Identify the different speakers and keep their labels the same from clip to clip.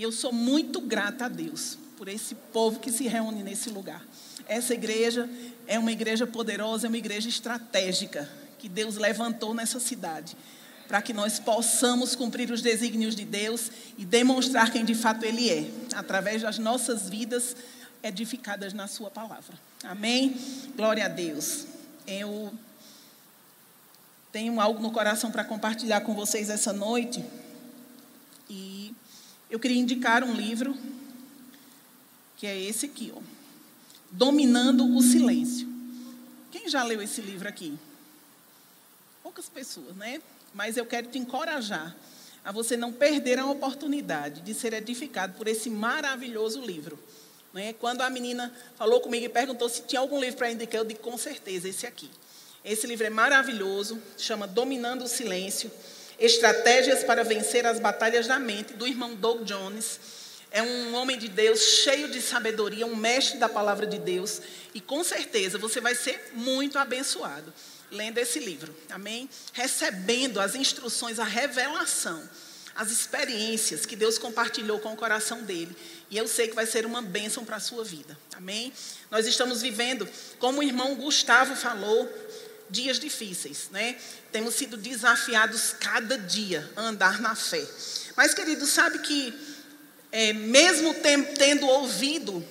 Speaker 1: E eu sou muito grata a Deus por esse povo que se reúne nesse lugar. Essa igreja é uma igreja poderosa, é uma igreja estratégica que Deus levantou nessa cidade para que nós possamos cumprir os desígnios de Deus e demonstrar quem de fato Ele é, através das nossas vidas edificadas na Sua palavra. Amém? Glória a Deus. Eu tenho algo no coração para compartilhar com vocês essa noite. E eu queria indicar um livro, que é esse aqui, ó. Dominando o Silêncio. Quem já leu esse livro aqui? Poucas pessoas, né? Mas eu quero te encorajar a você não perder a oportunidade de ser edificado por esse maravilhoso livro. Né? Quando a menina falou comigo e perguntou se tinha algum livro para indicar, eu disse com certeza, esse aqui. Esse livro é maravilhoso, chama Dominando o Silêncio, Estratégias para Vencer as Batalhas da Mente, do irmão Doug Jones. É um homem de Deus cheio de sabedoria, um mestre da palavra de Deus, e com certeza você vai ser muito abençoado lendo esse livro, amém? Recebendo as instruções, a revelação, as experiências que Deus compartilhou com o coração dele. E eu sei que vai ser uma bênção para a sua vida, amém? Nós estamos vivendo, como o irmão Gustavo falou, dias difíceis, né? Temos sido desafiados cada dia a andar na fé. Mas, querido, sabe que, é, mesmo tendo ouvido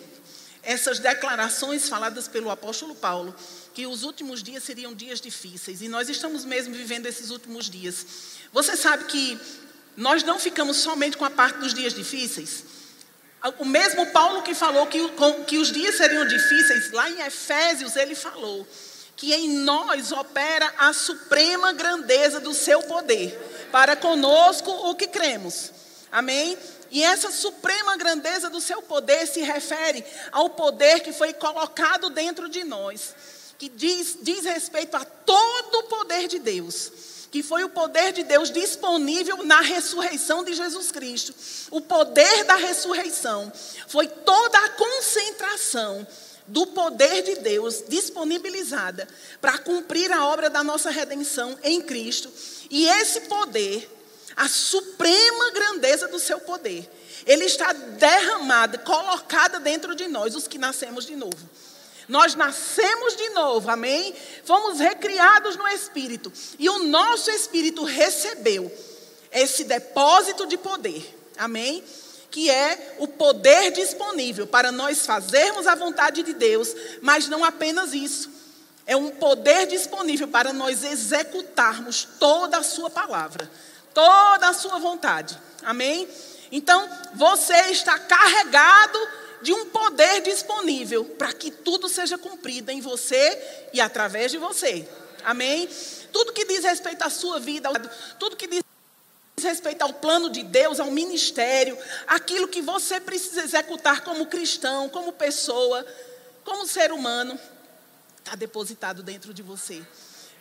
Speaker 1: essas declarações faladas pelo apóstolo Paulo, que os últimos dias seriam dias difíceis, e nós estamos mesmo vivendo esses últimos dias. Você sabe que nós não ficamos somente com a parte dos dias difíceis? O mesmo Paulo que falou que, que os dias seriam difíceis, lá em Efésios ele falou que em nós opera a suprema grandeza do seu poder, para conosco o que cremos. Amém? E essa suprema grandeza do seu poder se refere ao poder que foi colocado dentro de nós que diz, diz respeito a todo o poder de Deus, que foi o poder de Deus disponível na ressurreição de Jesus Cristo. O poder da ressurreição foi toda a concentração do poder de Deus disponibilizada para cumprir a obra da nossa redenção em Cristo. E esse poder, a suprema grandeza do seu poder, ele está derramado, colocado dentro de nós, os que nascemos de novo. Nós nascemos de novo, amém? Fomos recriados no Espírito. E o nosso Espírito recebeu esse depósito de poder, amém? Que é o poder disponível para nós fazermos a vontade de Deus, mas não apenas isso. É um poder disponível para nós executarmos toda a Sua palavra, toda a Sua vontade, amém? Então, você está carregado de um poder disponível para que tudo seja cumprido em você e através de você. Amém? Tudo que diz respeito à sua vida, tudo que diz respeito ao plano de Deus, ao ministério, aquilo que você precisa executar como cristão, como pessoa, como ser humano, está depositado dentro de você.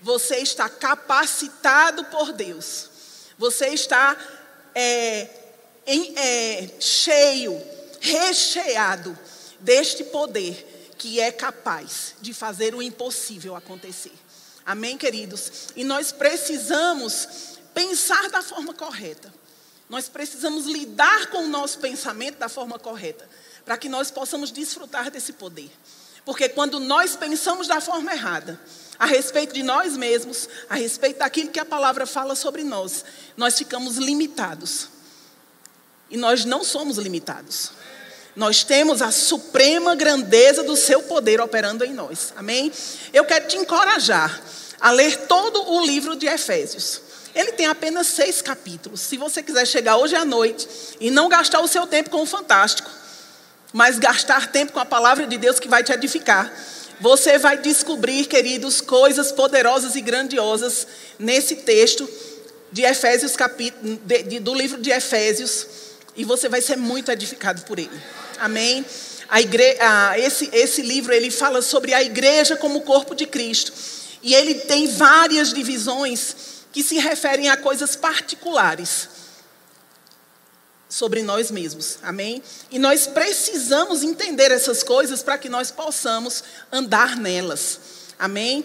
Speaker 1: Você está capacitado por Deus. Você está é, em, é, cheio recheado deste poder que é capaz de fazer o impossível acontecer. Amém, queridos? E nós precisamos pensar da forma correta. Nós precisamos lidar com o nosso pensamento da forma correta, para que nós possamos desfrutar desse poder. Porque quando nós pensamos da forma errada, a respeito de nós mesmos, a respeito daquilo que a palavra fala sobre nós, nós ficamos limitados. E nós não somos limitados. Nós temos a suprema grandeza do seu poder operando em nós. Amém? Eu quero te encorajar a ler todo o livro de Efésios. Ele tem apenas seis capítulos. Se você quiser chegar hoje à noite e não gastar o seu tempo com o fantástico, mas gastar tempo com a palavra de Deus que vai te edificar, você vai descobrir, queridos, coisas poderosas e grandiosas nesse texto de Efésios, capítulo, de, de, do livro de Efésios, e você vai ser muito edificado por ele. Amém? A esse, esse livro ele fala sobre a igreja como corpo de Cristo. E ele tem várias divisões que se referem a coisas particulares sobre nós mesmos. Amém? E nós precisamos entender essas coisas para que nós possamos andar nelas. Amém?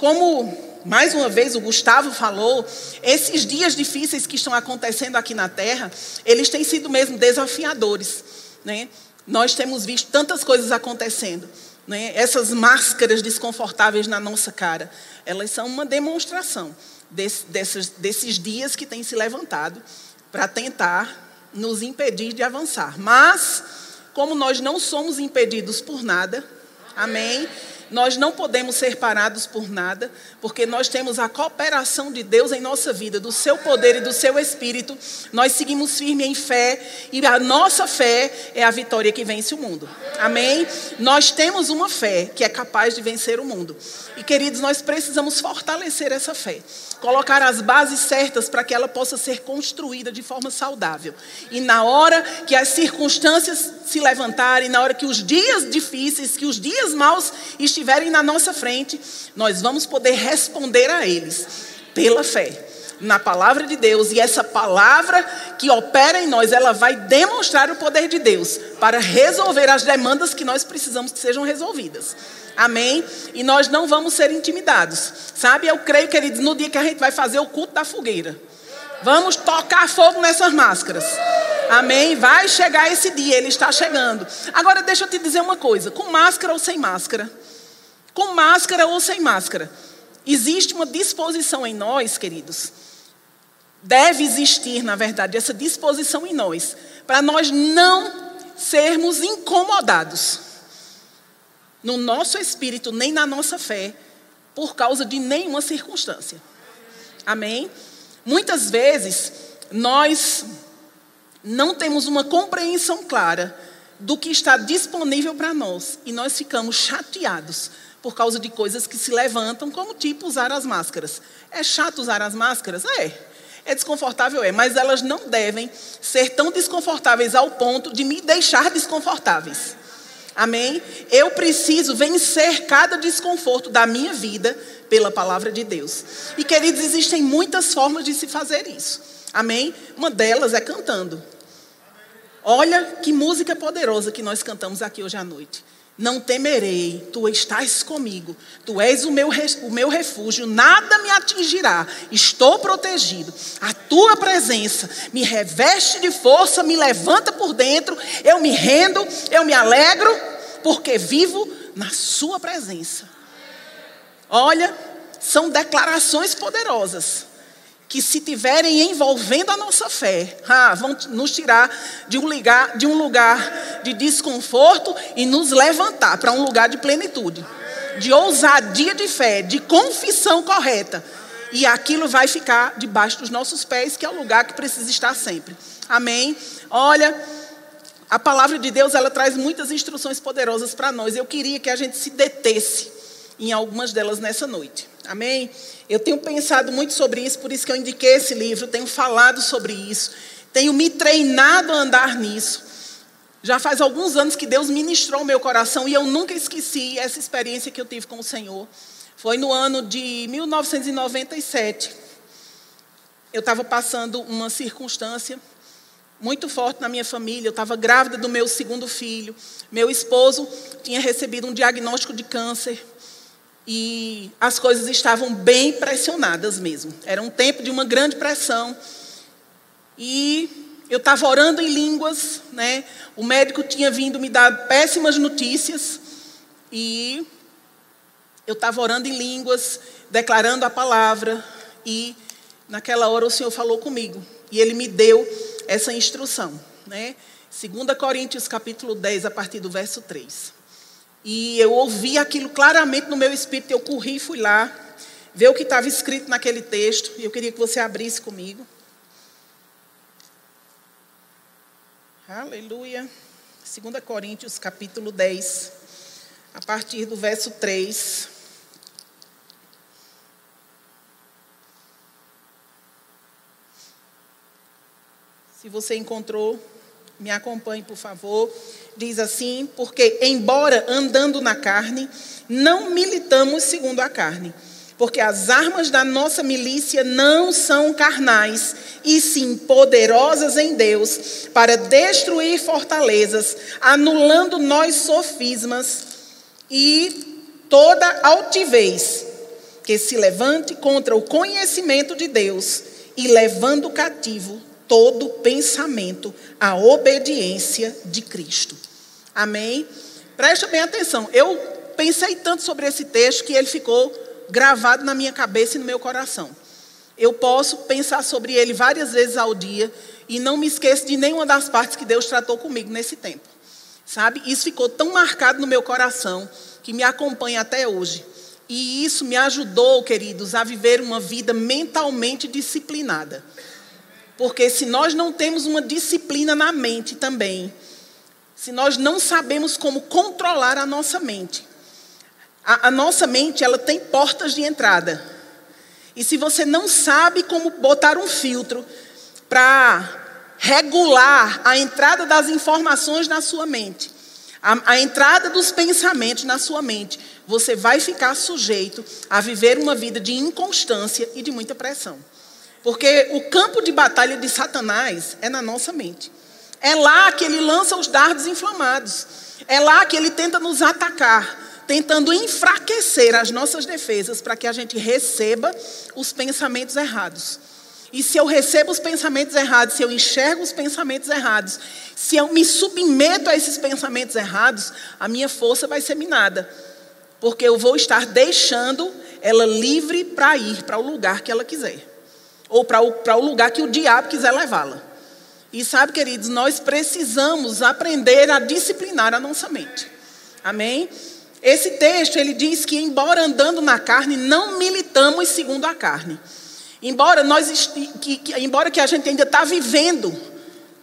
Speaker 1: como mais uma vez o Gustavo falou, esses dias difíceis que estão acontecendo aqui na Terra, eles têm sido mesmo desafiadores. Né? Nós temos visto tantas coisas acontecendo. Né? Essas máscaras desconfortáveis na nossa cara, elas são uma demonstração desse, desses, desses dias que têm se levantado para tentar nos impedir de avançar. Mas, como nós não somos impedidos por nada, amém? Nós não podemos ser parados por nada, porque nós temos a cooperação de Deus em nossa vida, do seu poder e do seu espírito. Nós seguimos firme em fé e a nossa fé é a vitória que vence o mundo. Amém? Nós temos uma fé que é capaz de vencer o mundo. E queridos, nós precisamos fortalecer essa fé colocar as bases certas para que ela possa ser construída de forma saudável. E na hora que as circunstâncias se levantarem, na hora que os dias difíceis, que os dias maus estiverem na nossa frente, nós vamos poder responder a eles pela fé na palavra de Deus e essa palavra que opera em nós, ela vai demonstrar o poder de Deus para resolver as demandas que nós precisamos que sejam resolvidas. Amém? E nós não vamos ser intimidados. Sabe, eu creio, queridos, no dia que a gente vai fazer o culto da fogueira. Vamos tocar fogo nessas máscaras. Amém? Vai chegar esse dia, ele está chegando. Agora, deixa eu te dizer uma coisa: com máscara ou sem máscara? Com máscara ou sem máscara? Existe uma disposição em nós, queridos. Deve existir, na verdade, essa disposição em nós, para nós não sermos incomodados no nosso espírito, nem na nossa fé, por causa de nenhuma circunstância. Amém? Muitas vezes, nós não temos uma compreensão clara do que está disponível para nós e nós ficamos chateados por causa de coisas que se levantam, como tipo usar as máscaras. É chato usar as máscaras? É. É desconfortável? É. Mas elas não devem ser tão desconfortáveis ao ponto de me deixar desconfortáveis. Amém? Eu preciso vencer cada desconforto da minha vida pela palavra de Deus. E queridos, existem muitas formas de se fazer isso. Amém? Uma delas é cantando. Olha que música poderosa que nós cantamos aqui hoje à noite. Não temerei, tu estás comigo, tu és o meu, o meu refúgio, nada me atingirá, estou protegido. A tua presença me reveste de força, me levanta por dentro, eu me rendo, eu me alegro, porque vivo na sua presença. Olha, são declarações poderosas que se tiverem envolvendo a nossa fé, ah, vão nos tirar de um lugar de um lugar de desconforto e nos levantar para um lugar de plenitude, de ousadia de fé, de confissão correta. E aquilo vai ficar debaixo dos nossos pés, que é o lugar que precisa estar sempre. Amém. Olha, a palavra de Deus, ela traz muitas instruções poderosas para nós. Eu queria que a gente se detesse em algumas delas nessa noite. Amém? Eu tenho pensado muito sobre isso, por isso que eu indiquei esse livro, tenho falado sobre isso, tenho me treinado a andar nisso. Já faz alguns anos que Deus ministrou o meu coração e eu nunca esqueci essa experiência que eu tive com o Senhor. Foi no ano de 1997. Eu estava passando uma circunstância muito forte na minha família. Eu estava grávida do meu segundo filho. Meu esposo tinha recebido um diagnóstico de câncer. E as coisas estavam bem pressionadas mesmo. Era um tempo de uma grande pressão. E eu estava orando em línguas, né? O médico tinha vindo me dar péssimas notícias. E eu estava orando em línguas, declarando a palavra. E naquela hora o Senhor falou comigo. E Ele me deu essa instrução. Né? 2 Coríntios capítulo 10, a partir do verso 3. E eu ouvi aquilo claramente no meu espírito. Eu corri e fui lá ver o que estava escrito naquele texto. E eu queria que você abrisse comigo. Aleluia. 2 Coríntios, capítulo 10, a partir do verso 3. Se você encontrou, me acompanhe, por favor diz assim, porque, embora andando na carne, não militamos segundo a carne. Porque as armas da nossa milícia não são carnais, e sim poderosas em Deus, para destruir fortalezas, anulando nós sofismas e toda altivez que se levante contra o conhecimento de Deus e levando cativo todo pensamento à obediência de Cristo. Amém? Presta bem atenção. Eu pensei tanto sobre esse texto que ele ficou gravado na minha cabeça e no meu coração. Eu posso pensar sobre ele várias vezes ao dia e não me esqueço de nenhuma das partes que Deus tratou comigo nesse tempo. Sabe? Isso ficou tão marcado no meu coração que me acompanha até hoje. E isso me ajudou, queridos, a viver uma vida mentalmente disciplinada. Porque se nós não temos uma disciplina na mente também, se nós não sabemos como controlar a nossa mente, a, a nossa mente ela tem portas de entrada. E se você não sabe como botar um filtro para regular a entrada das informações na sua mente, a, a, entrada dos pensamentos na sua mente, você vai ficar sujeito a viver uma vida de inconstância e de muita pressão. Porque o campo de batalha de Satanás é na nossa mente. É lá que ele lança os dardos inflamados. É lá que ele tenta nos atacar, tentando enfraquecer as nossas defesas para que a gente receba os pensamentos errados. E se eu recebo os pensamentos errados, se eu enxergo os pensamentos errados, se eu me submeto a esses pensamentos errados, a minha força vai ser minada. Porque eu vou estar deixando ela livre para ir para o lugar que ela quiser. Ou para o, para o lugar que o diabo quiser levá-la. E sabe, queridos, nós precisamos aprender a disciplinar a nossa mente. Amém? Esse texto, ele diz que, embora andando na carne, não militamos segundo a carne. Embora nós que, que, embora que a gente ainda está vivendo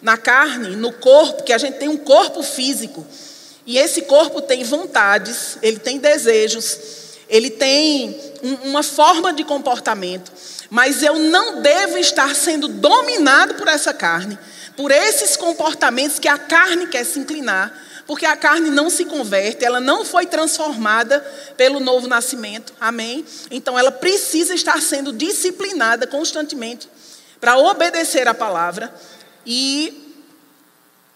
Speaker 1: na carne, no corpo, que a gente tem um corpo físico, e esse corpo tem vontades, ele tem desejos, ele tem um, uma forma de comportamento, mas eu não devo estar sendo dominado por essa carne, por esses comportamentos que a carne quer se inclinar, porque a carne não se converte, ela não foi transformada pelo novo nascimento, amém? Então ela precisa estar sendo disciplinada constantemente para obedecer a palavra e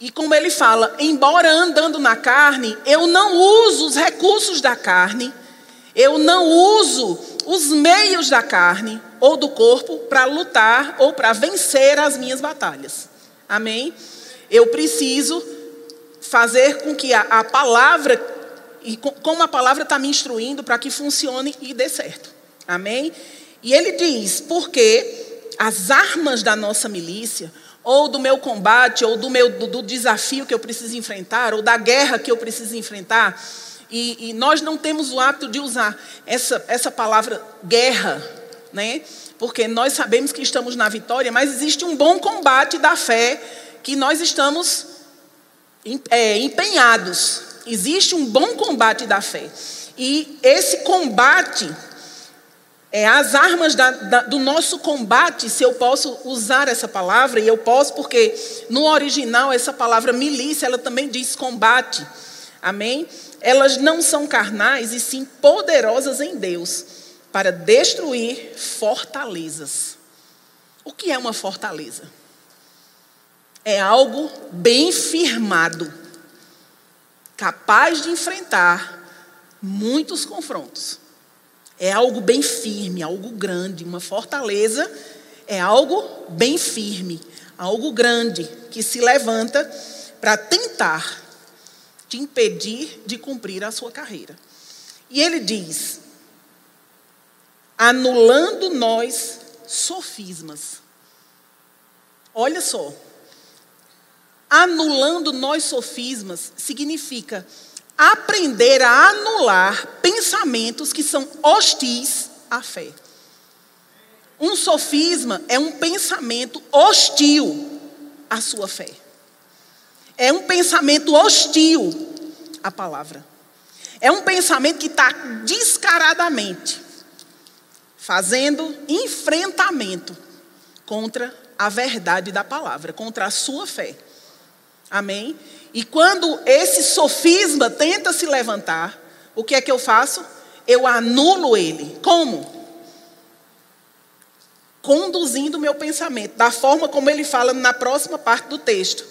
Speaker 1: e como ele fala, embora andando na carne, eu não uso os recursos da carne, eu não uso os meios da carne ou do corpo para lutar ou para vencer as minhas batalhas. Amém? Eu preciso fazer com que a, a palavra, e como a palavra está me instruindo para que funcione e dê certo. Amém? E ele diz, porque as armas da nossa milícia, ou do meu combate, ou do, meu, do, do desafio que eu preciso enfrentar, ou da guerra que eu preciso enfrentar, e, e, nós não temos o hábito de usar essa, essa palavra guerra, né? Porque nós sabemos que estamos na vitória, mas existe um bom combate da fé que nós estamos é, empenhados. Existe um bom combate da fé. E esse combate, é, as armas da, da, do nosso combate, se eu posso usar essa palavra, e eu posso porque no original essa palavra milícia, ela também diz combate. Amém? Elas não são carnais e sim poderosas em Deus para destruir fortalezas. O que é uma fortaleza? é algo bem firmado, capaz de enfrentar muitos confrontos. É algo bem firme, algo grande, uma fortaleza é algo bem firme, algo grande que se levanta para tentar te impedir de cumprir a sua carreira. E ele diz: anulando nós sofismas. Olha só, anulando nós sofismas significa aprender a anular pensamentos que são hostis à fé. Um sofisma é um pensamento hostil à sua fé. É um pensamento hostil à palavra. É um pensamento que está descaradamente fazendo enfrentamento contra a verdade da palavra, contra a sua fé. Amém? E quando esse sofisma tenta se levantar, o que é que eu faço? Eu anulo ele. Como? Conduzindo o meu pensamento, da forma como ele fala na próxima parte do texto.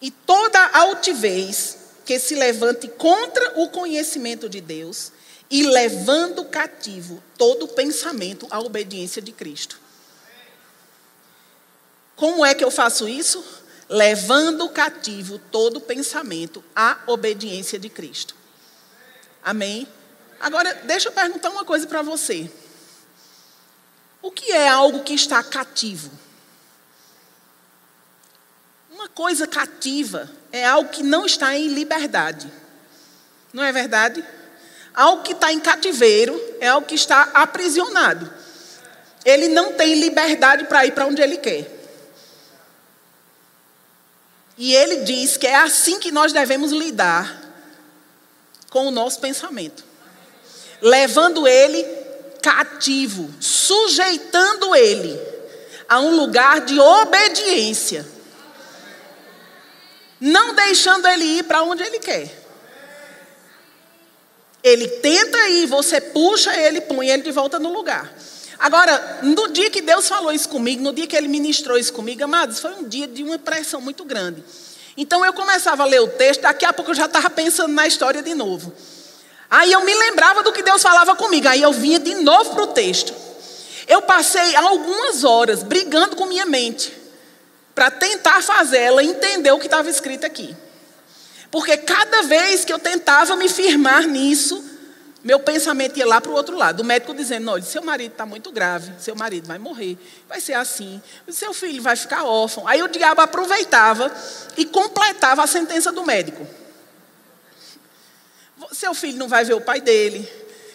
Speaker 1: E toda altivez que se levante contra o conhecimento de Deus, e levando cativo todo pensamento à obediência de Cristo. Como é que eu faço isso? Levando cativo todo pensamento à obediência de Cristo. Amém? Agora, deixa eu perguntar uma coisa para você. O que é algo que está cativo? Coisa cativa é algo que não está em liberdade. Não é verdade? Algo que está em cativeiro é algo que está aprisionado. Ele não tem liberdade para ir para onde ele quer. E ele diz que é assim que nós devemos lidar com o nosso pensamento, levando ele cativo, sujeitando ele a um lugar de obediência, não deixando ele ir para onde ele quer. Ele tenta ir, você puxa ele, põe ele de volta no lugar. Agora, no dia que Deus falou isso comigo, no dia que Ele ministrou isso comigo, amados, foi um dia de uma pressão muito grande. Então eu começava a ler o texto, daqui a pouco eu já estava pensando na história de novo. Aí eu me lembrava do que Deus falava comigo, aí eu vinha de novo para o texto. Eu passei algumas horas brigando com minha mente, para tentar fazer ela entender o que estava escrito aqui. Porque cada vez que eu tentava me firmar nisso, meu pensamento ia lá para o outro lado. O médico dizendo: olha, seu marido está muito grave, seu marido vai morrer, vai ser assim, seu filho vai ficar órfão. Aí o diabo aproveitava e completava a sentença do médico. Seu filho não vai ver o pai dele.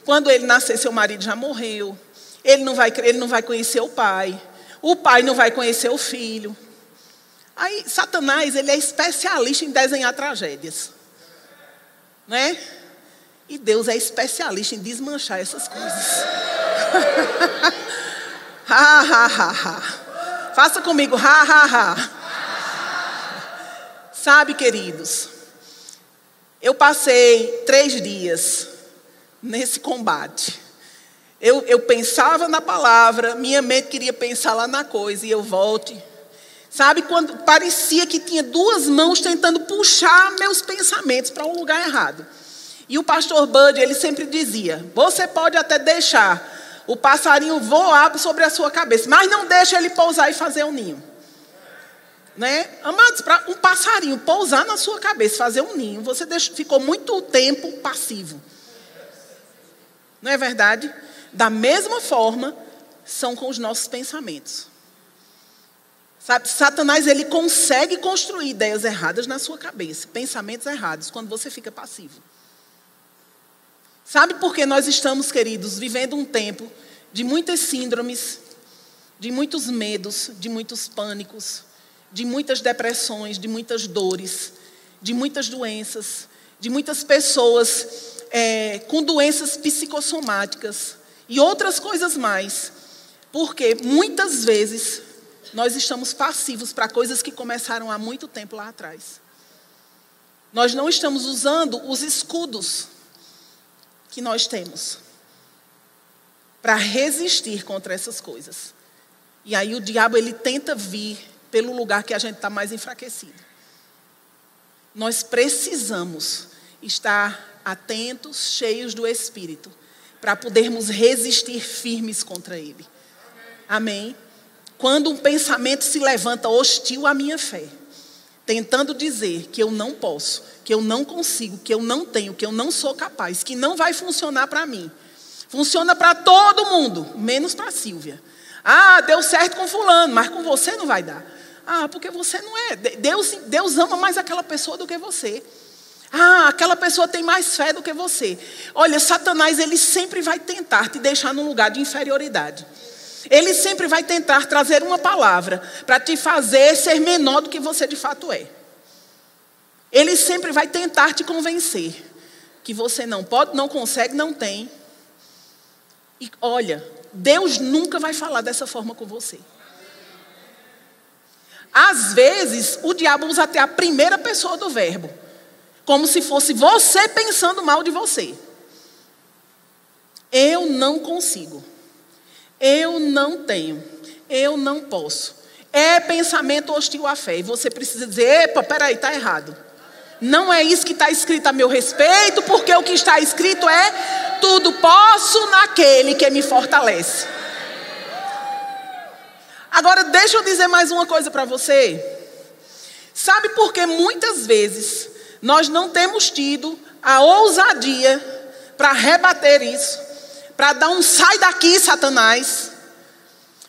Speaker 1: Quando ele nascer, seu marido já morreu. Ele não vai, ele não vai conhecer o pai. O pai não vai conhecer o filho. Aí, Satanás, ele é especialista em desenhar tragédias. Não é? E Deus é especialista em desmanchar essas coisas. ha, ha, ha, ha. Faça comigo, ha, ha, ha. Sabe, queridos, eu passei três dias nesse combate. Eu, eu pensava na palavra, minha mente queria pensar lá na coisa, e eu volte. Sabe, quando parecia que tinha duas mãos tentando puxar meus pensamentos para um lugar errado. E o pastor Bud, ele sempre dizia: você pode até deixar o passarinho voar sobre a sua cabeça, mas não deixe ele pousar e fazer um ninho. Né? Amados, para um passarinho pousar na sua cabeça, fazer um ninho, você deixou, ficou muito tempo passivo. Não é verdade? Da mesma forma, são com os nossos pensamentos. Sabe, Satanás ele consegue construir ideias erradas na sua cabeça, pensamentos errados, quando você fica passivo. Sabe por que nós estamos, queridos, vivendo um tempo de muitas síndromes, de muitos medos, de muitos pânicos, de muitas depressões, de muitas dores, de muitas doenças, de muitas pessoas é, com doenças psicossomáticas e outras coisas mais. Porque muitas vezes nós estamos passivos para coisas que começaram há muito tempo lá atrás. Nós não estamos usando os escudos que nós temos para resistir contra essas coisas. E aí o diabo ele tenta vir pelo lugar que a gente está mais enfraquecido. Nós precisamos estar atentos, cheios do Espírito, para podermos resistir firmes contra ele. Amém? Quando um pensamento se levanta hostil à minha fé, tentando dizer que eu não posso, que eu não consigo, que eu não tenho, que eu não sou capaz, que não vai funcionar para mim. Funciona para todo mundo, menos para Silvia. Ah, deu certo com fulano, mas com você não vai dar. Ah, porque você não é. Deus, Deus ama mais aquela pessoa do que você. Ah, aquela pessoa tem mais fé do que você. Olha, Satanás, ele sempre vai tentar te deixar num lugar de inferioridade. Ele sempre vai tentar trazer uma palavra para te fazer ser menor do que você de fato é. Ele sempre vai tentar te convencer que você não pode, não consegue, não tem. E olha, Deus nunca vai falar dessa forma com você. Às vezes, o diabo usa até a primeira pessoa do verbo, como se fosse você pensando mal de você. Eu não consigo. Eu não tenho. Eu não posso. É pensamento hostil à fé. E você precisa dizer: epa, peraí, está errado. Não é isso que está escrito a meu respeito, porque o que está escrito é tudo posso naquele que me fortalece. Agora, deixa eu dizer mais uma coisa para você. Sabe por que muitas vezes nós não temos tido a ousadia para rebater isso, para dar um sai daqui, Satanás?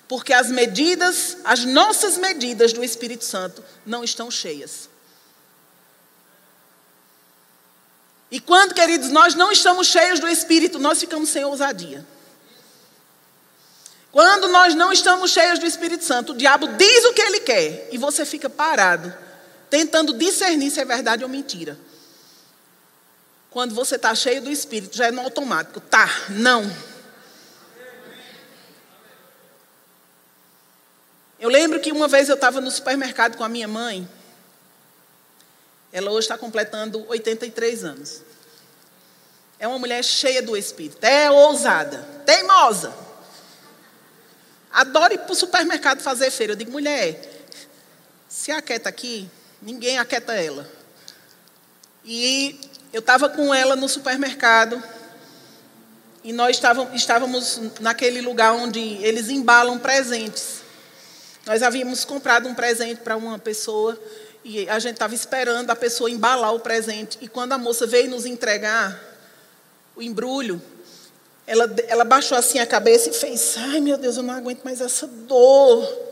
Speaker 1: Porque as medidas, as nossas medidas do Espírito Santo não estão cheias. E quando, queridos, nós não estamos cheios do Espírito, nós ficamos sem ousadia. Quando nós não estamos cheios do Espírito Santo, o diabo diz o que ele quer e você fica parado, tentando discernir se é verdade ou mentira. Quando você está cheio do Espírito, já é no automático. Tá, não. Eu lembro que uma vez eu estava no supermercado com a minha mãe. Ela hoje está completando 83 anos. É uma mulher cheia do Espírito. É ousada, teimosa. Adora ir para o supermercado fazer feira. Eu digo, mulher, se aquieta aqui, ninguém aquieta ela. E eu estava com ela no supermercado. E nós estávamos naquele lugar onde eles embalam presentes. Nós havíamos comprado um presente para uma pessoa e a gente estava esperando a pessoa embalar o presente. E quando a moça veio nos entregar o embrulho, ela, ela baixou assim a cabeça e fez: Ai meu Deus, eu não aguento mais essa dor.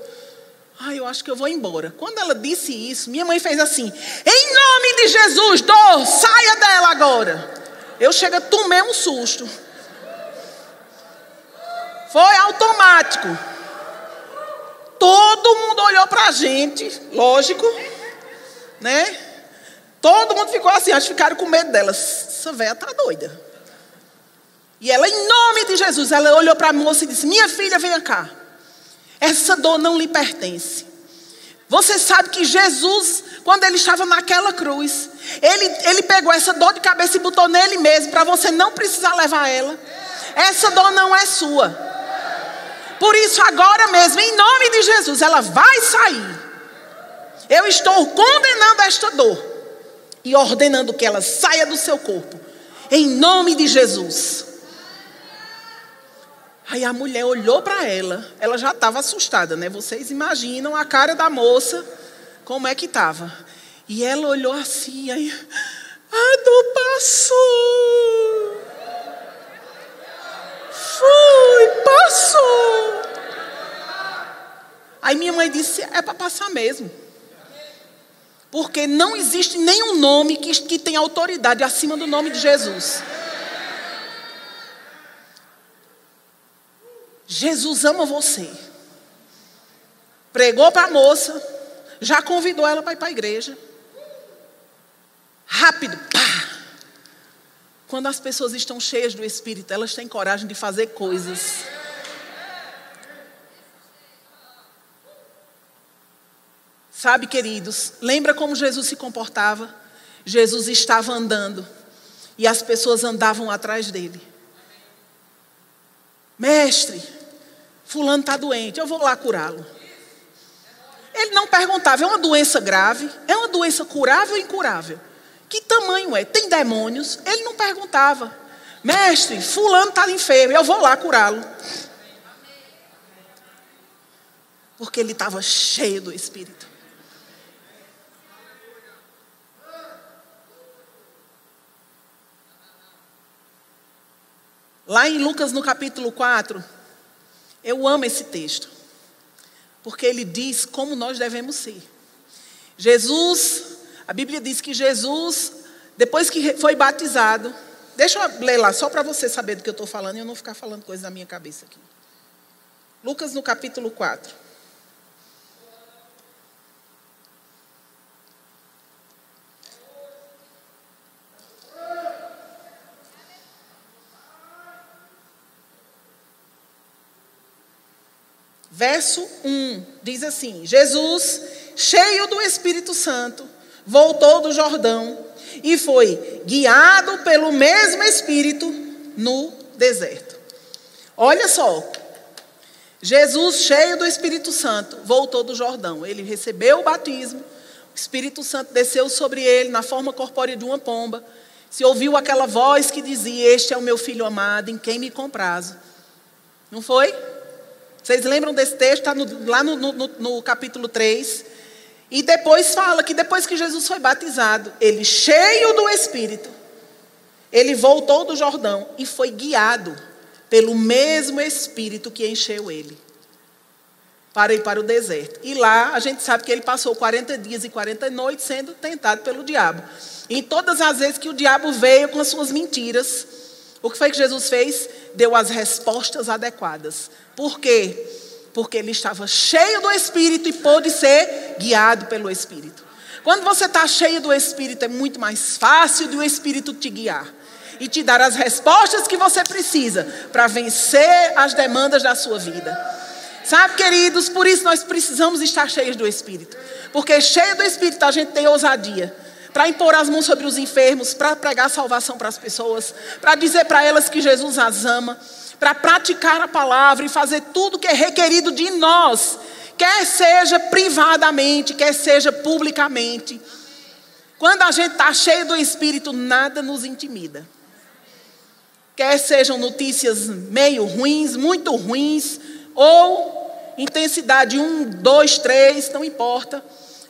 Speaker 1: Ai, eu acho que eu vou embora. Quando ela disse isso, minha mãe fez assim: Em nome de Jesus, dor, saia dela agora. Eu chego, tomei um susto. Foi automático. Todo mundo olhou para a gente, lógico, né? Todo mundo ficou assim, acho que ficaram com medo dela. Essa velha tá doida. E ela, em nome de Jesus, ela olhou para a moça e disse: Minha filha, venha cá. Essa dor não lhe pertence. Você sabe que Jesus, quando ele estava naquela cruz, ele, ele pegou essa dor de cabeça e botou nele mesmo, para você não precisar levar ela. Essa dor não é sua. Por isso, agora mesmo, em nome de Jesus, ela vai sair. Eu estou condenando esta dor e ordenando que ela saia do seu corpo, em nome de Jesus. Aí a mulher olhou para ela, ela já estava assustada, né? Vocês imaginam a cara da moça, como é que estava. E ela olhou assim, aí, a dor passou. Foi, passou. Aí minha mãe disse: é para passar mesmo. Porque não existe nenhum nome que, que tenha autoridade acima do nome de Jesus. Jesus ama você. Pregou para a moça, já convidou ela para ir para a igreja. Rápido, pá! Quando as pessoas estão cheias do Espírito, elas têm coragem de fazer coisas. Sabe, queridos, lembra como Jesus se comportava? Jesus estava andando e as pessoas andavam atrás dele. Mestre, Fulano está doente, eu vou lá curá-lo. Ele não perguntava, é uma doença grave? É uma doença curável ou incurável? Que tamanho é? Tem demônios? Ele não perguntava. Mestre, fulano está enfermo, eu vou lá curá-lo. Porque ele estava cheio do Espírito. Lá em Lucas, no capítulo 4, eu amo esse texto, porque ele diz como nós devemos ser. Jesus, a Bíblia diz que Jesus, depois que foi batizado, deixa eu ler lá, só para você saber do que eu estou falando e eu não ficar falando coisas na minha cabeça aqui. Lucas no capítulo 4. Verso 1, diz assim: Jesus, cheio do Espírito Santo, voltou do Jordão e foi guiado pelo mesmo Espírito no deserto. Olha só, Jesus, cheio do Espírito Santo, voltou do Jordão. Ele recebeu o batismo, o Espírito Santo desceu sobre ele na forma corpórea de uma pomba. Se ouviu aquela voz que dizia: Este é o meu filho amado, em quem me comprazo. Não foi? Vocês lembram desse texto? Está lá no, no, no capítulo 3. E depois fala que depois que Jesus foi batizado, ele, cheio do Espírito, ele voltou do Jordão e foi guiado pelo mesmo Espírito que encheu ele para ir para o deserto. E lá a gente sabe que ele passou 40 dias e 40 noites sendo tentado pelo diabo. E todas as vezes que o diabo veio com as suas mentiras, o que foi que Jesus fez? Deu as respostas adequadas. Por quê? Porque ele estava cheio do Espírito e pôde ser guiado pelo Espírito. Quando você está cheio do Espírito, é muito mais fácil do Espírito te guiar e te dar as respostas que você precisa para vencer as demandas da sua vida. Sabe, queridos, por isso nós precisamos estar cheios do Espírito. Porque cheio do Espírito a gente tem ousadia para impor as mãos sobre os enfermos, para pregar salvação para as pessoas, para dizer para elas que Jesus as ama, para praticar a palavra e fazer tudo que é requerido de nós, quer seja privadamente, quer seja publicamente. Quando a gente está cheio do Espírito, nada nos intimida. Quer sejam notícias meio ruins, muito ruins, ou intensidade um, dois, três, não importa.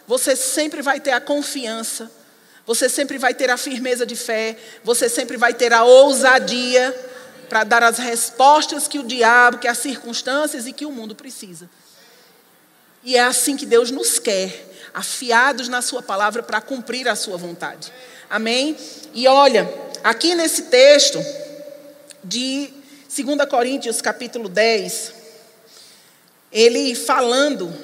Speaker 1: Você sempre vai ter a confiança você sempre vai ter a firmeza de fé, você sempre vai ter a ousadia para dar as respostas que o diabo, que as circunstâncias e que o mundo precisa. E é assim que Deus nos quer, afiados na Sua palavra para cumprir a Sua vontade. Amém? E olha, aqui nesse texto de 2 Coríntios, capítulo 10, ele falando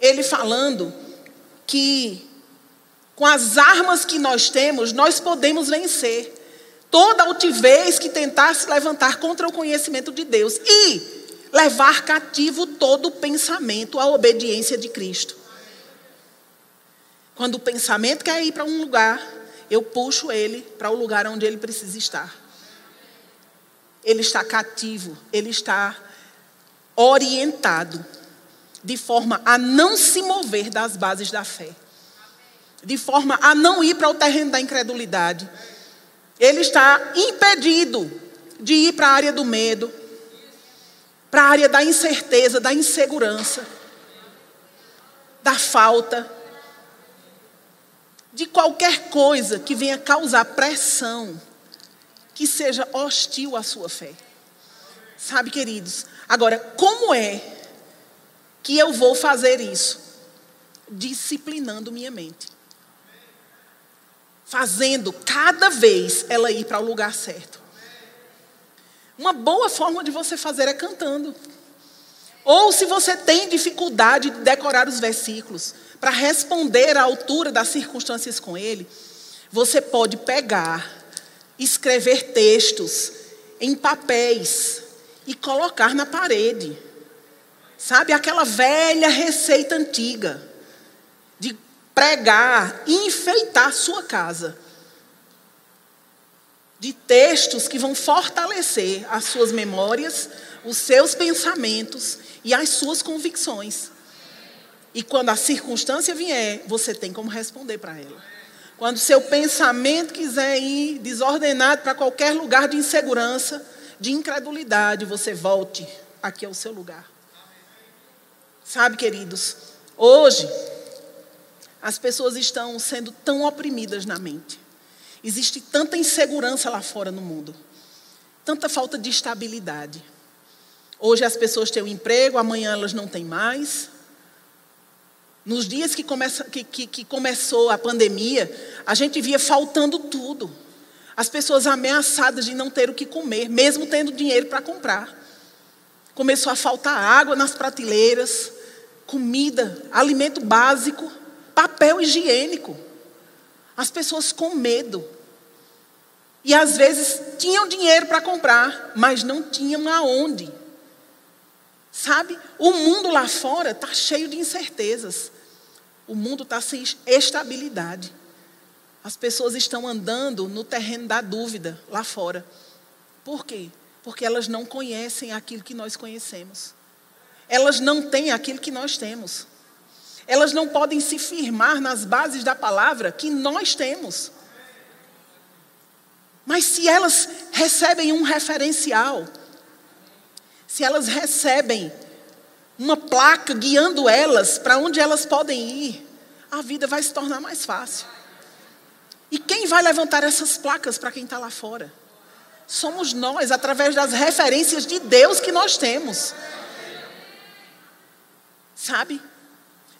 Speaker 1: ele falando que com as armas que nós temos, nós podemos vencer toda altivez que tentar se levantar contra o conhecimento de Deus e levar cativo todo o pensamento à obediência de Cristo. Quando o pensamento quer ir para um lugar, eu puxo ele para o lugar onde ele precisa estar. Ele está cativo, ele está orientado de forma a não se mover das bases da fé, de forma a não ir para o terreno da incredulidade. Ele está impedido de ir para a área do medo, para a área da incerteza, da insegurança, da falta, de qualquer coisa que venha causar pressão, que seja hostil à sua fé. Sabe, queridos? Agora, como é que eu vou fazer isso? Disciplinando minha mente. Fazendo cada vez ela ir para o lugar certo. Uma boa forma de você fazer é cantando. Ou se você tem dificuldade de decorar os versículos, para responder à altura das circunstâncias com ele, você pode pegar, escrever textos em papéis e colocar na parede. Sabe aquela velha receita antiga de pregar e enfeitar sua casa. De textos que vão fortalecer as suas memórias, os seus pensamentos e as suas convicções. E quando a circunstância vier, você tem como responder para ela. Quando seu pensamento quiser ir desordenado para qualquer lugar de insegurança, de incredulidade, você volte aqui ao seu lugar. Sabe, queridos, hoje as pessoas estão sendo tão oprimidas na mente. Existe tanta insegurança lá fora no mundo, tanta falta de estabilidade. Hoje as pessoas têm um emprego, amanhã elas não têm mais. Nos dias que, começa, que, que, que começou a pandemia, a gente via faltando tudo. As pessoas ameaçadas de não ter o que comer, mesmo tendo dinheiro para comprar. Começou a faltar água nas prateleiras, comida, alimento básico, papel higiênico. As pessoas com medo. E às vezes tinham dinheiro para comprar, mas não tinham aonde. Sabe? O mundo lá fora está cheio de incertezas. O mundo está sem estabilidade. As pessoas estão andando no terreno da dúvida lá fora. Por quê? Porque elas não conhecem aquilo que nós conhecemos elas não têm aquilo que nós temos. elas não podem se firmar nas bases da palavra que nós temos. Mas se elas recebem um referencial, se elas recebem uma placa guiando elas para onde elas podem ir, a vida vai se tornar mais fácil. E quem vai levantar essas placas para quem está lá fora? Somos nós, através das referências de Deus que nós temos. Sabe?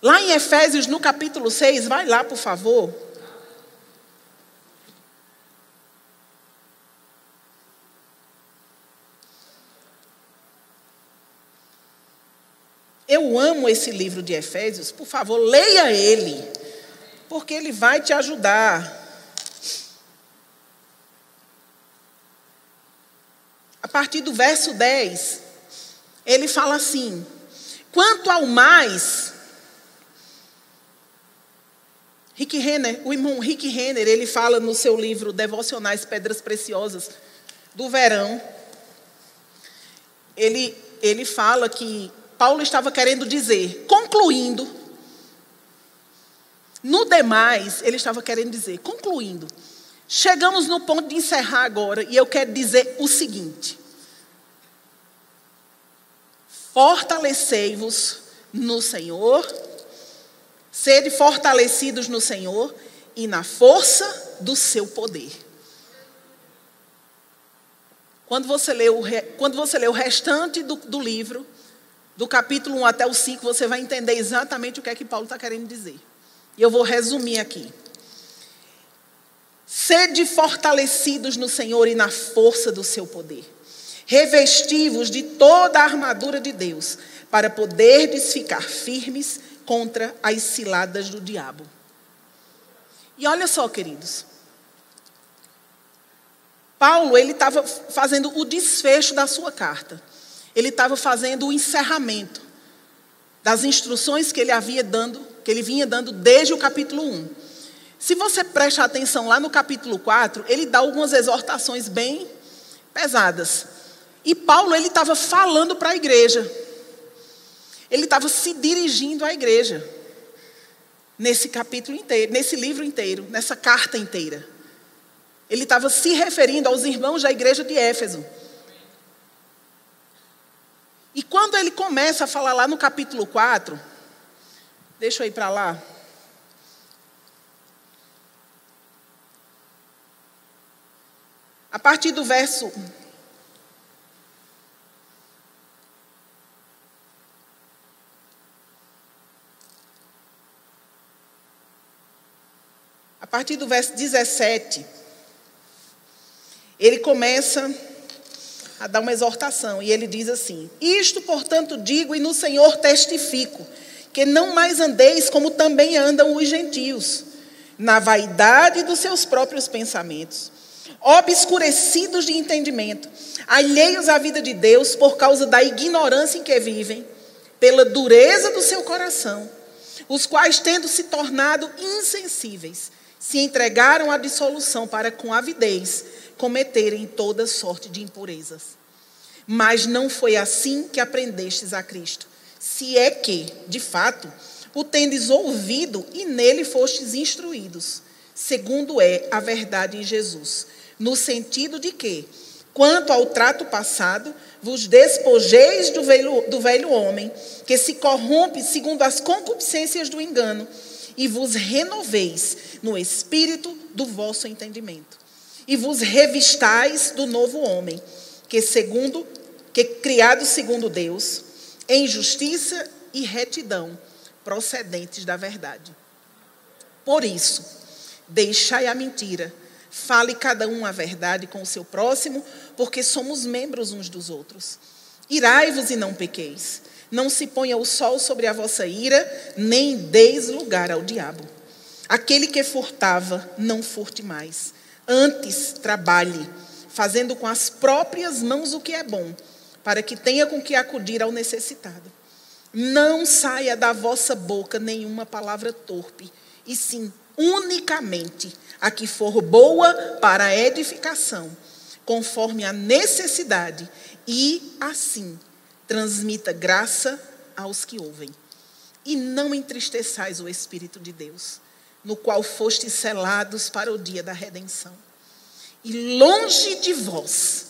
Speaker 1: Lá em Efésios, no capítulo 6, vai lá, por favor. Eu amo esse livro de Efésios, por favor, leia ele, porque ele vai te ajudar. A partir do verso 10, ele fala assim: Quanto ao mais, Rick Renner, o irmão Rick Renner, ele fala no seu livro Devocionais Pedras Preciosas do Verão, ele, ele fala que Paulo estava querendo dizer, concluindo, no demais, ele estava querendo dizer, concluindo, chegamos no ponto de encerrar agora, e eu quero dizer o seguinte: fortalecei-vos no Senhor, sede fortalecidos no Senhor e na força do seu poder. Quando você lê o, quando você lê o restante do, do livro, do capítulo 1 até o 5, você vai entender exatamente o que é que Paulo está querendo dizer. E eu vou resumir aqui. Sede fortalecidos no Senhor e na força do seu poder. Revestivos de toda a armadura de Deus, para poderdes ficar firmes contra as ciladas do diabo. E olha só, queridos. Paulo, ele estava fazendo o desfecho da sua carta. Ele estava fazendo o encerramento das instruções que ele havia dando, que ele vinha dando desde o capítulo 1. Se você prestar atenção lá no capítulo 4, ele dá algumas exortações bem pesadas. E Paulo ele estava falando para a igreja. Ele estava se dirigindo à igreja. Nesse capítulo inteiro, nesse livro inteiro, nessa carta inteira. Ele estava se referindo aos irmãos da igreja de Éfeso. E quando ele começa a falar lá no capítulo 4, deixa eu ir para lá. A partir do verso partir do verso 17, ele começa a dar uma exortação e ele diz assim: Isto, portanto, digo e no Senhor testifico, que não mais andeis como também andam os gentios, na vaidade dos seus próprios pensamentos, obscurecidos de entendimento, alheios à vida de Deus por causa da ignorância em que vivem, pela dureza do seu coração, os quais, tendo se tornado insensíveis, se entregaram à dissolução para com avidez cometerem toda sorte de impurezas. Mas não foi assim que aprendestes a Cristo. Se é que, de fato, o tendes ouvido e nele fostes instruídos, segundo é a verdade em Jesus, no sentido de que, quanto ao trato passado, vos despojeis do velho, do velho homem, que se corrompe segundo as concupiscências do engano, e vos renoveis no espírito do vosso entendimento. E vos revistais do novo homem, que segundo que criado segundo Deus, em justiça e retidão, procedentes da verdade. Por isso, deixai a mentira, fale cada um a verdade com o seu próximo, porque somos membros uns dos outros. Irai-vos e não pequeis. Não se ponha o sol sobre a vossa ira, nem deis lugar ao diabo. Aquele que furtava, não furte mais. Antes, trabalhe, fazendo com as próprias mãos o que é bom, para que tenha com que acudir ao necessitado. Não saia da vossa boca nenhuma palavra torpe, e sim, unicamente, a que for boa para a edificação, conforme a necessidade, e assim transmita graça aos que ouvem. E não entristeçais o Espírito de Deus, no qual fostes selados para o dia da redenção. E longe de vós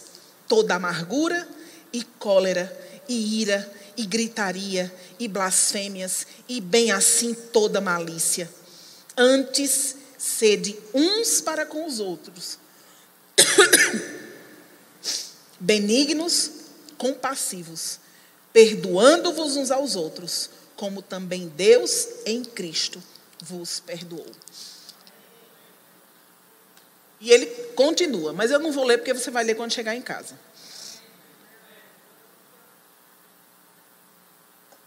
Speaker 1: toda amargura e cólera e ira e gritaria e blasfêmias e bem assim toda malícia. Antes sede uns para com os outros, benignos, compassivos, perdoando-vos uns aos outros, como também Deus em Cristo vos perdoou. E ele continua, mas eu não vou ler porque você vai ler quando chegar em casa.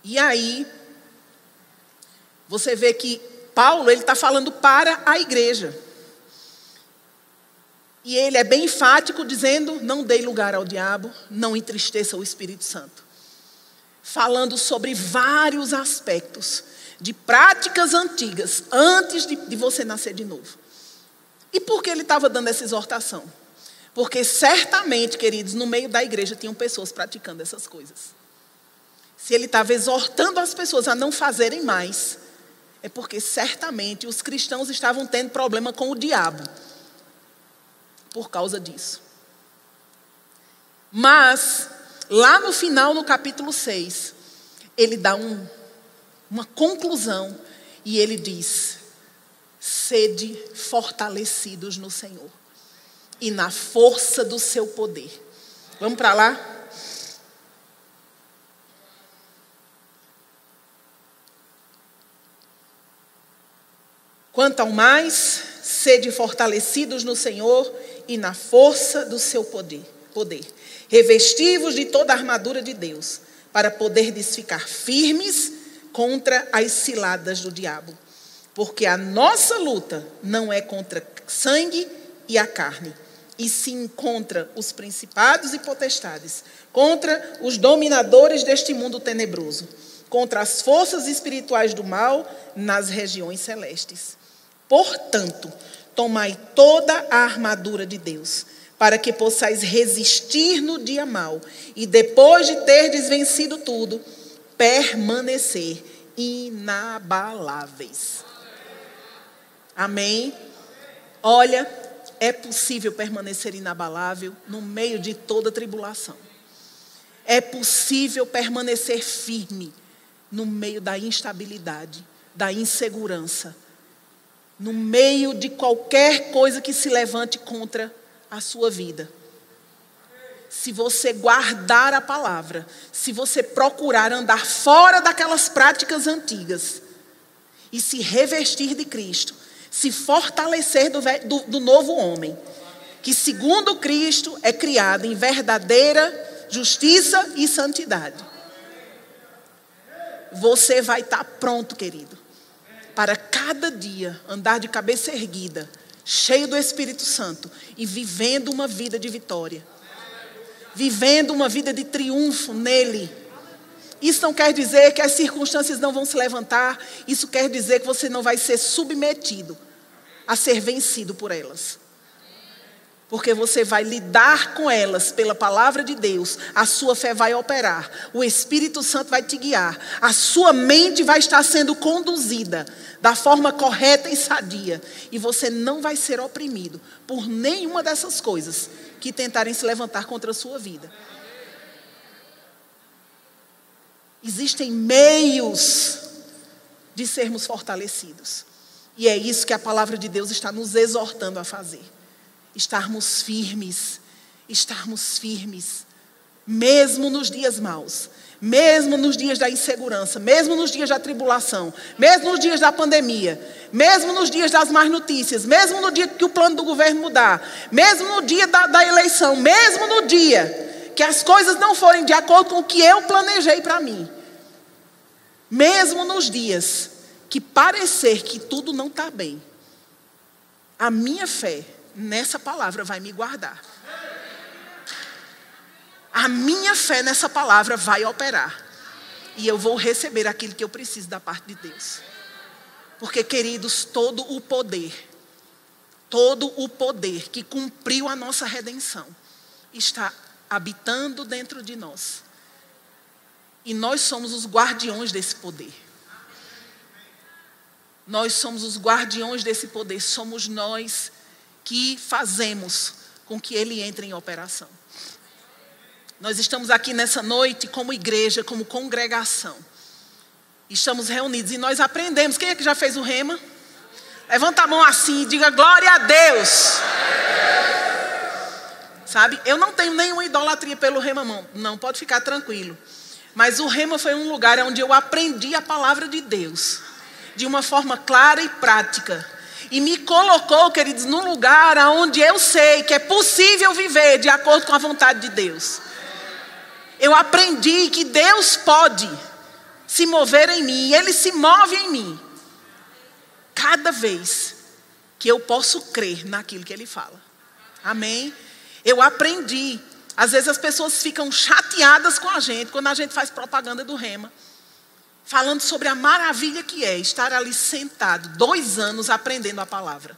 Speaker 1: E aí, você vê que Paulo ele está falando para a igreja. E ele é bem enfático, dizendo: não dê lugar ao diabo, não entristeça o Espírito Santo. Falando sobre vários aspectos de práticas antigas, antes de, de você nascer de novo. E por que ele estava dando essa exortação? Porque certamente, queridos, no meio da igreja tinham pessoas praticando essas coisas. Se ele estava exortando as pessoas a não fazerem mais, é porque certamente os cristãos estavam tendo problema com o diabo por causa disso. Mas, lá no final, no capítulo 6, ele dá um, uma conclusão e ele diz: sede fortalecidos no Senhor e na força do seu poder. Vamos para lá? Quanto ao mais, sede fortalecidos no Senhor e na força do seu poder. poder. Revestivos de toda a armadura de Deus, para poderdes ficar firmes contra as ciladas do diabo. Porque a nossa luta não é contra sangue e a carne, e sim contra os principados e potestades, contra os dominadores deste mundo tenebroso, contra as forças espirituais do mal nas regiões celestes. Portanto, tomai toda a armadura de Deus, para que possais resistir no dia mau e depois de terdes vencido tudo, permanecer inabaláveis. Amém? Olha, é possível permanecer inabalável no meio de toda tribulação. É possível permanecer firme no meio da instabilidade, da insegurança, no meio de qualquer coisa que se levante contra a sua vida. Se você guardar a palavra, se você procurar andar fora daquelas práticas antigas e se revestir de Cristo, se fortalecer do, do, do novo homem, que segundo Cristo é criado em verdadeira justiça e santidade. Você vai estar pronto, querido, para cada dia andar de cabeça erguida, cheio do Espírito Santo e vivendo uma vida de vitória. Vivendo uma vida de triunfo nele. Isso não quer dizer que as circunstâncias não vão se levantar, isso quer dizer que você não vai ser submetido a ser vencido por elas porque você vai lidar com elas pela palavra de Deus, a sua fé vai operar, o Espírito Santo vai te guiar, a sua mente vai estar sendo conduzida da forma correta e sadia, e você não vai ser oprimido por nenhuma dessas coisas que tentarem se levantar contra a sua vida. Existem meios de sermos fortalecidos. E é isso que a palavra de Deus está nos exortando a fazer estarmos firmes, estarmos firmes, mesmo nos dias maus, mesmo nos dias da insegurança, mesmo nos dias da tribulação, mesmo nos dias da pandemia, mesmo nos dias das más notícias, mesmo no dia que o plano do governo mudar, mesmo no dia da, da eleição, mesmo no dia que as coisas não forem de acordo com o que eu planejei para mim, mesmo nos dias que parecer que tudo não está bem, a minha fé nessa palavra vai me guardar. A minha fé nessa palavra vai operar. E eu vou receber aquilo que eu preciso da parte de Deus. Porque, queridos, todo o poder, todo o poder que cumpriu a nossa redenção, está habitando dentro de nós. E nós somos os guardiões desse poder. Nós somos os guardiões desse poder, somos nós que fazemos com que ele entre em operação. Nós estamos aqui nessa noite como igreja, como congregação. Estamos reunidos e nós aprendemos. Quem é que já fez o rema? Levanta a mão assim e diga glória a Deus. Sabe? Eu não tenho nenhuma idolatria pelo rema, não. Não, pode ficar tranquilo. Mas o rema foi um lugar onde eu aprendi a palavra de Deus de uma forma clara e prática. E me colocou, queridos, num lugar onde eu sei que é possível viver de acordo com a vontade de Deus. Eu aprendi que Deus pode se mover em mim, Ele se move em mim. Cada vez que eu posso crer naquilo que Ele fala. Amém? Eu aprendi. Às vezes as pessoas ficam chateadas com a gente quando a gente faz propaganda do rema falando sobre a maravilha que é estar ali sentado, dois anos aprendendo a palavra.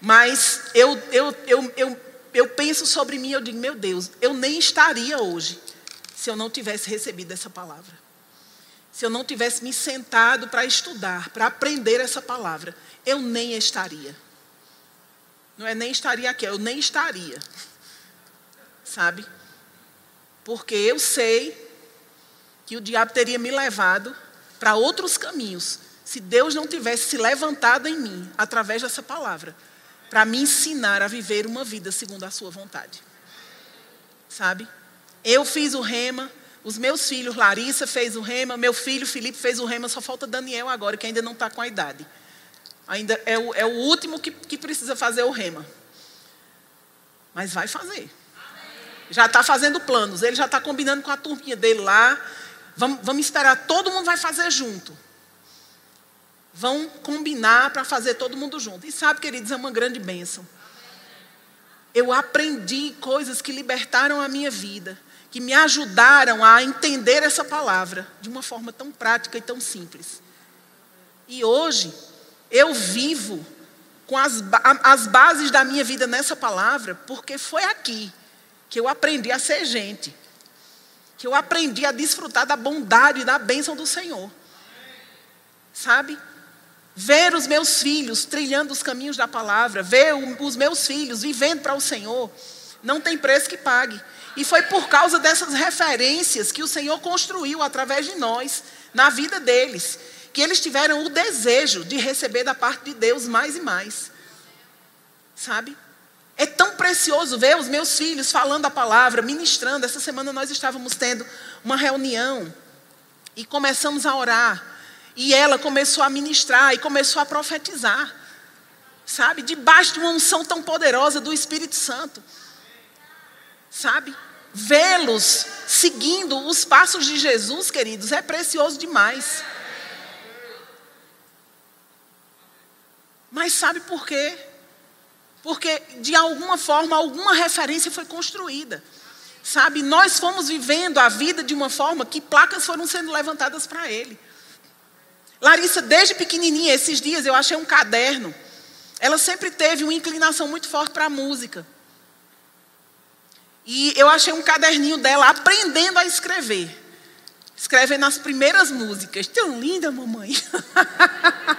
Speaker 1: Mas eu, eu, eu, eu, eu penso sobre mim eu digo, meu Deus, eu nem estaria hoje se eu não tivesse recebido essa palavra. Se eu não tivesse me sentado para estudar, para aprender essa palavra, eu nem estaria. Não é nem estaria aqui, eu nem estaria. Sabe? Porque eu sei que o diabo teria me levado para outros caminhos, se Deus não tivesse se levantado em mim, através dessa palavra, para me ensinar a viver uma vida segundo a Sua vontade. Sabe? Eu fiz o rema, os meus filhos, Larissa fez o rema, meu filho Felipe fez o rema, só falta Daniel agora, que ainda não está com a idade. Ainda é o, é o último que, que precisa fazer o rema. Mas vai fazer. Já está fazendo planos, ele já está combinando com a turminha dele lá Vamos, vamos esperar, todo mundo vai fazer junto. Vão combinar para fazer todo mundo junto. E sabe, queridos, é uma grande bênção. Eu aprendi coisas que libertaram a minha vida, que me ajudaram a entender essa palavra de uma forma tão prática e tão simples. E hoje, eu vivo com as, as bases da minha vida nessa palavra, porque foi aqui que eu aprendi a ser gente que eu aprendi a desfrutar da bondade e da bênção do Senhor. Sabe? Ver os meus filhos trilhando os caminhos da palavra, ver os meus filhos vivendo para o Senhor, não tem preço que pague. E foi por causa dessas referências que o Senhor construiu através de nós, na vida deles, que eles tiveram o desejo de receber da parte de Deus mais e mais. Sabe? É tão precioso ver os meus filhos falando a palavra, ministrando. Essa semana nós estávamos tendo uma reunião e começamos a orar. E ela começou a ministrar e começou a profetizar. Sabe? Debaixo de uma unção tão poderosa do Espírito Santo. Sabe? Vê-los seguindo os passos de Jesus, queridos, é precioso demais. Mas sabe por quê? Porque de alguma forma, alguma referência foi construída. Sabe, nós fomos vivendo a vida de uma forma que placas foram sendo levantadas para ele. Larissa, desde pequenininha, esses dias eu achei um caderno. Ela sempre teve uma inclinação muito forte para a música. E eu achei um caderninho dela aprendendo a escrever. Escrevendo as primeiras músicas. Tão linda, mamãe.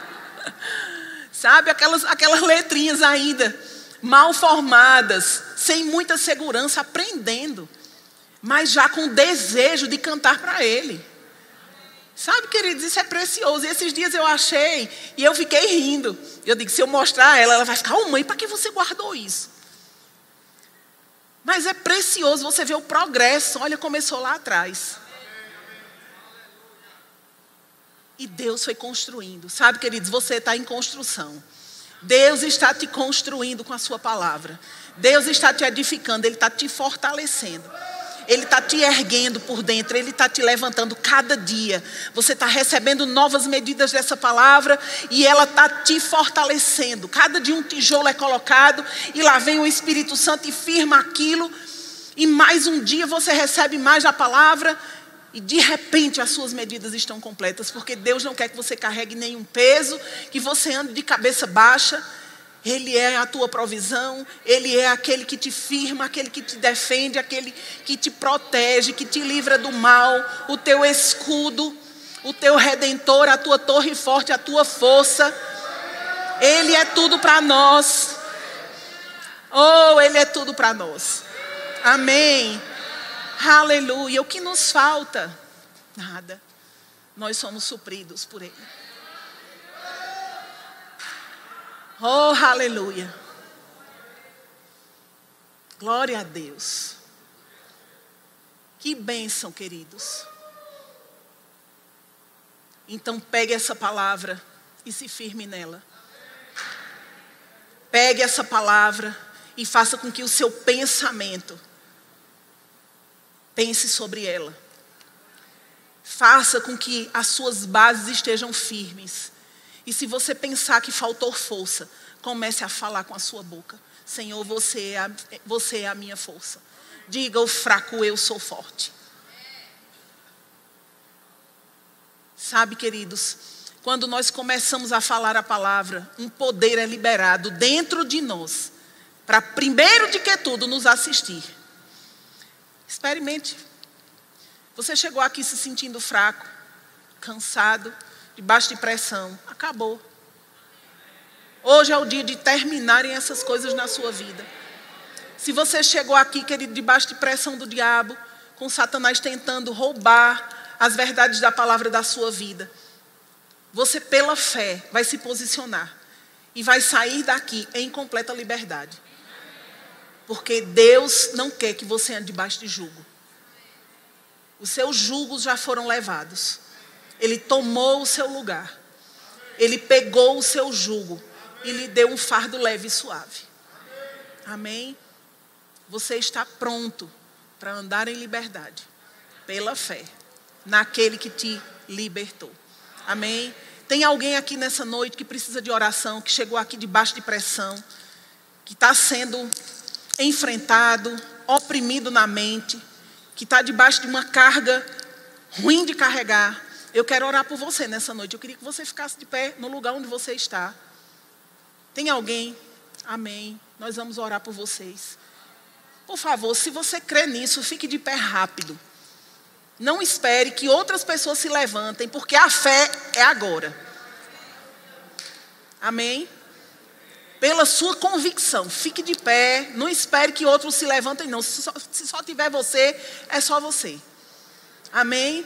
Speaker 1: Sabe, aquelas, aquelas letrinhas ainda mal formadas, sem muita segurança, aprendendo, mas já com desejo de cantar para Ele. Sabe, queridos, isso é precioso. E esses dias eu achei e eu fiquei rindo. Eu digo, se eu mostrar a ela, ela vai ficar, oh mãe, para que você guardou isso? Mas é precioso você ver o progresso. Olha, começou lá atrás. E Deus foi construindo. Sabe, queridos, você está em construção. Deus está te construindo com a sua palavra. Deus está te edificando, Ele está te fortalecendo. Ele está te erguendo por dentro, Ele está te levantando cada dia. Você está recebendo novas medidas dessa palavra e ela está te fortalecendo. Cada dia um tijolo é colocado e lá vem o Espírito Santo e firma aquilo. E mais um dia você recebe mais da palavra e de repente as suas medidas estão completas, porque Deus não quer que você carregue nenhum peso, que você ande de cabeça baixa. Ele é a tua provisão, Ele é aquele que te firma, aquele que te defende, aquele que te protege, que te livra do mal, o teu escudo. o teu redentor, a tua torre forte, a tua força. Ele é tudo para nós. Oh, Ele é tudo para nós. Amém. Aleluia. O que nos falta? Nada. Nós somos supridos por Ele. Oh, aleluia. Glória a Deus. Que bênção, queridos. Então pegue essa palavra e se firme nela. Pegue essa palavra e faça com que o seu pensamento pense sobre ela. Faça com que as suas bases estejam firmes. E se você pensar que faltou força, comece a falar com a sua boca. Senhor, você é a, você é a minha força. Diga o fraco, eu sou forte. Sabe, queridos, quando nós começamos a falar a palavra, um poder é liberado dentro de nós, para primeiro de que tudo nos assistir. Experimente. Você chegou aqui se sentindo fraco, cansado, debaixo de pressão. Acabou. Hoje é o dia de terminarem essas coisas na sua vida. Se você chegou aqui, querido, debaixo de pressão do diabo, com Satanás tentando roubar as verdades da palavra da sua vida, você, pela fé, vai se posicionar e vai sair daqui em completa liberdade. Porque Deus não quer que você ande debaixo de jugo. Os seus julgos já foram levados. Ele tomou o seu lugar. Ele pegou o seu jugo e lhe deu um fardo leve e suave. Amém? Você está pronto para andar em liberdade, pela fé, naquele que te libertou. Amém? Tem alguém aqui nessa noite que precisa de oração, que chegou aqui debaixo de pressão, que está sendo enfrentado, oprimido na mente, que está debaixo de uma carga ruim de carregar. Eu quero orar por você nessa noite. Eu queria que você ficasse de pé no lugar onde você está. Tem alguém? Amém. Nós vamos orar por vocês. Por favor, se você crê nisso, fique de pé rápido. Não espere que outras pessoas se levantem, porque a fé é agora. Amém? Pela sua convicção, fique de pé. Não espere que outros se levantem, não. Se só, se só tiver você, é só você. Amém?